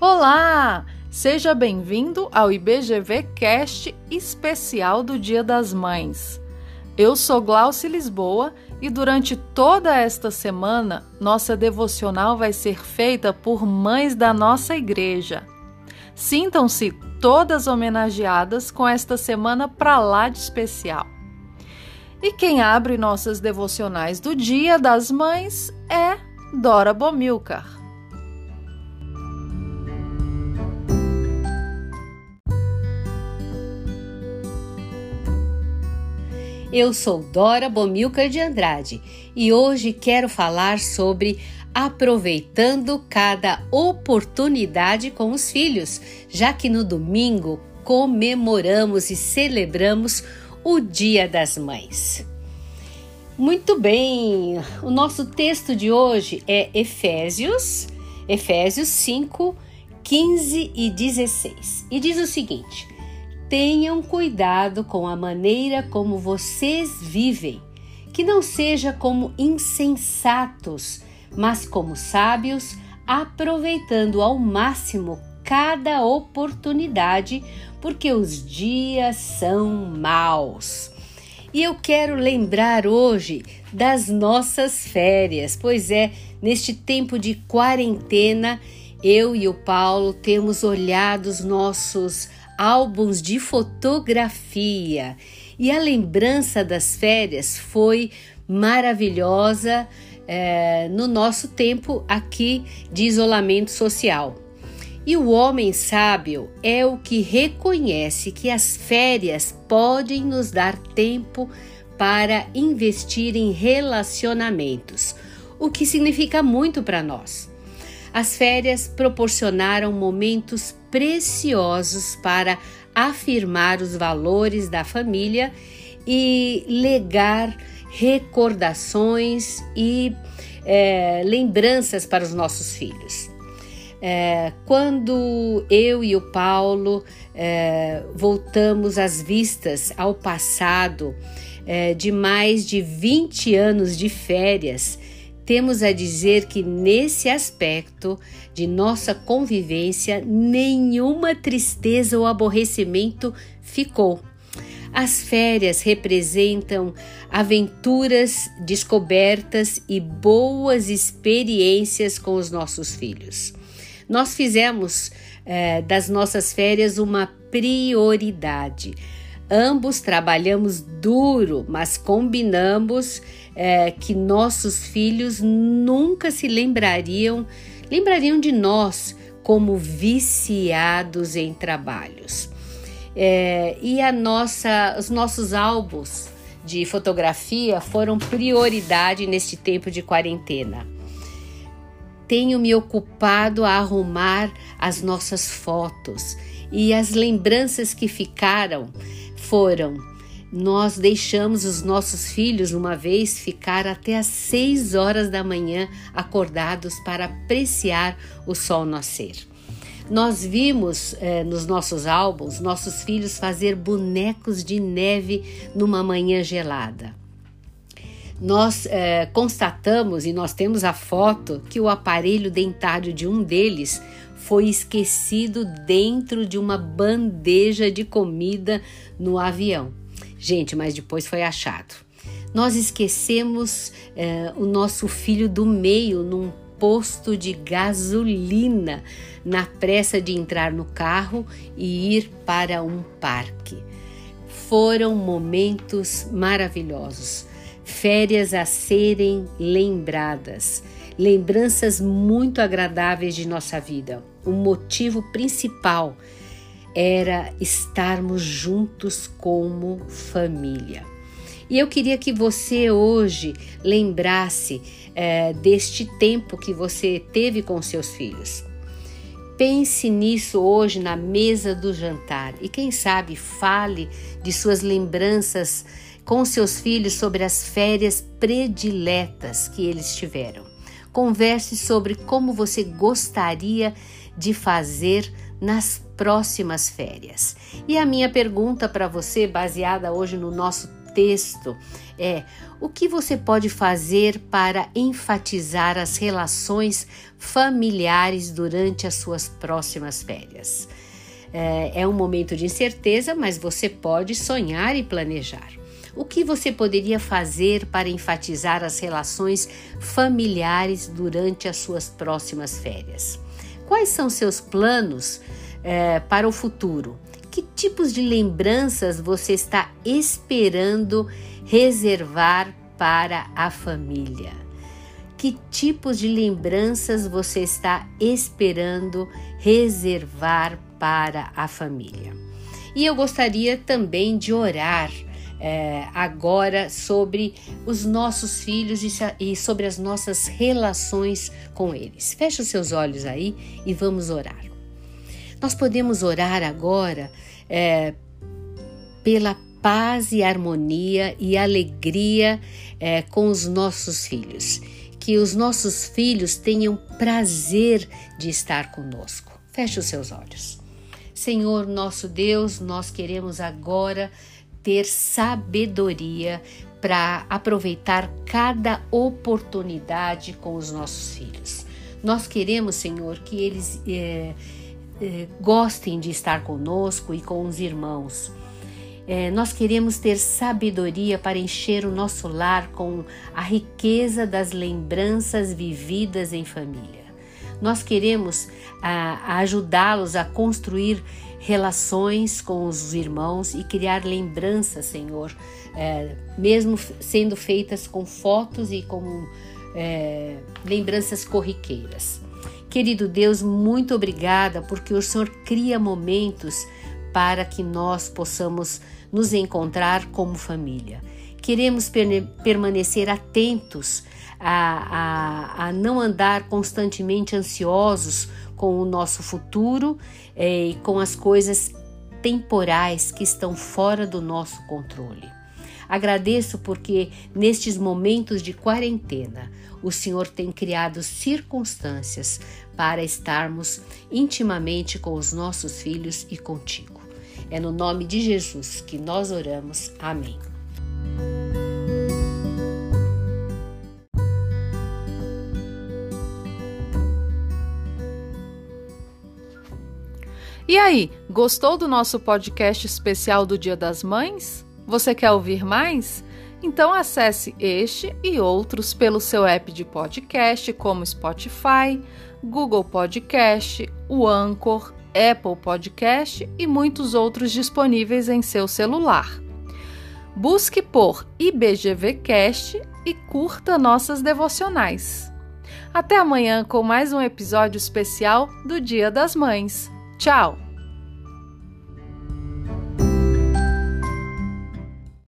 Olá! Seja bem-vindo ao IBGV Cast especial do Dia das Mães. Eu sou Glauci Lisboa e durante toda esta semana nossa devocional vai ser feita por mães da nossa igreja. Sintam-se todas homenageadas com esta semana para lá de especial. E quem abre nossas devocionais do Dia das Mães é Dora Bomilcar. Eu sou Dora Bomilcar de Andrade e hoje quero falar sobre aproveitando cada oportunidade com os filhos, já que no domingo comemoramos e celebramos o Dia das Mães. Muito bem, o nosso texto de hoje é Efésios, Efésios 5, 15 e 16. E diz o seguinte: tenham cuidado com a maneira como vocês vivem, que não seja como insensatos, mas como sábios, aproveitando ao máximo cada oportunidade, porque os dias são maus. E eu quero lembrar hoje das nossas férias, pois é, neste tempo de quarentena, eu e o Paulo temos olhado os nossos álbuns de fotografia e a lembrança das férias foi maravilhosa é, no nosso tempo aqui de isolamento social. E o homem sábio é o que reconhece que as férias podem nos dar tempo para investir em relacionamentos, o que significa muito para nós. As férias proporcionaram momentos preciosos para afirmar os valores da família e legar recordações e é, lembranças para os nossos filhos. É, quando eu e o Paulo é, voltamos as vistas ao passado de mais de 20 anos de férias, temos a dizer que nesse aspecto de nossa convivência, nenhuma tristeza ou aborrecimento ficou. As férias representam aventuras, descobertas e boas experiências com os nossos filhos. Nós fizemos é, das nossas férias uma prioridade. Ambos trabalhamos duro, mas combinamos é, que nossos filhos nunca se lembrariam, lembrariam de nós como viciados em trabalhos. É, e a nossa, os nossos álbuns de fotografia foram prioridade neste tempo de quarentena. Tenho me ocupado a arrumar as nossas fotos e as lembranças que ficaram foram nós deixamos os nossos filhos uma vez ficar até às seis horas da manhã acordados para apreciar o sol nascer. Nós vimos eh, nos nossos álbuns nossos filhos fazer bonecos de neve numa manhã gelada. Nós eh, constatamos e nós temos a foto que o aparelho dentário de um deles foi esquecido dentro de uma bandeja de comida no avião. Gente, mas depois foi achado. Nós esquecemos é, o nosso filho do meio num posto de gasolina, na pressa de entrar no carro e ir para um parque. Foram momentos maravilhosos, férias a serem lembradas, lembranças muito agradáveis de nossa vida. O motivo principal era estarmos juntos como família. E eu queria que você hoje lembrasse é, deste tempo que você teve com seus filhos. Pense nisso hoje na mesa do jantar e, quem sabe, fale de suas lembranças com seus filhos sobre as férias prediletas que eles tiveram. Converse sobre como você gostaria de fazer nas próximas férias. E a minha pergunta para você, baseada hoje no nosso texto é o que você pode fazer para enfatizar as relações familiares durante as suas próximas férias. É, é um momento de incerteza, mas você pode sonhar e planejar. O que você poderia fazer para enfatizar as relações familiares durante as suas próximas férias? Quais são seus planos é, para o futuro? Que tipos de lembranças você está esperando reservar para a família? Que tipos de lembranças você está esperando reservar para a família? E eu gostaria também de orar é, agora sobre os nossos filhos e sobre as nossas relações com eles. Feche os seus olhos aí e vamos orar. Nós podemos orar agora é, pela paz e harmonia e alegria é, com os nossos filhos. Que os nossos filhos tenham prazer de estar conosco. Feche os seus olhos. Senhor nosso Deus, nós queremos agora ter sabedoria para aproveitar cada oportunidade com os nossos filhos. Nós queremos, Senhor, que eles é, é, gostem de estar conosco e com os irmãos. É, nós queremos ter sabedoria para encher o nosso lar com a riqueza das lembranças vividas em família. Nós queremos ajudá-los a construir relações com os irmãos e criar lembranças, Senhor, é, mesmo sendo feitas com fotos e com é, lembranças corriqueiras. Querido Deus, muito obrigada porque o Senhor cria momentos para que nós possamos nos encontrar como família. Queremos permanecer atentos a, a, a não andar constantemente ansiosos com o nosso futuro é, e com as coisas temporais que estão fora do nosso controle. Agradeço porque nestes momentos de quarentena o Senhor tem criado circunstâncias para estarmos intimamente com os nossos filhos e contigo. É no nome de Jesus que nós oramos. Amém. E aí, gostou do nosso podcast especial do Dia das Mães? Você quer ouvir mais? Então acesse este e outros pelo seu app de podcast, como Spotify, Google Podcast, o Anchor, Apple Podcast e muitos outros disponíveis em seu celular. Busque por IBGVcast e curta nossas devocionais. Até amanhã com mais um episódio especial do Dia das Mães. Tchau!